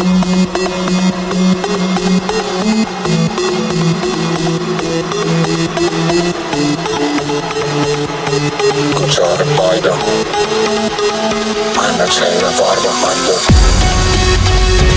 Cucciare Kaçar bayram Anne çevre var mı anne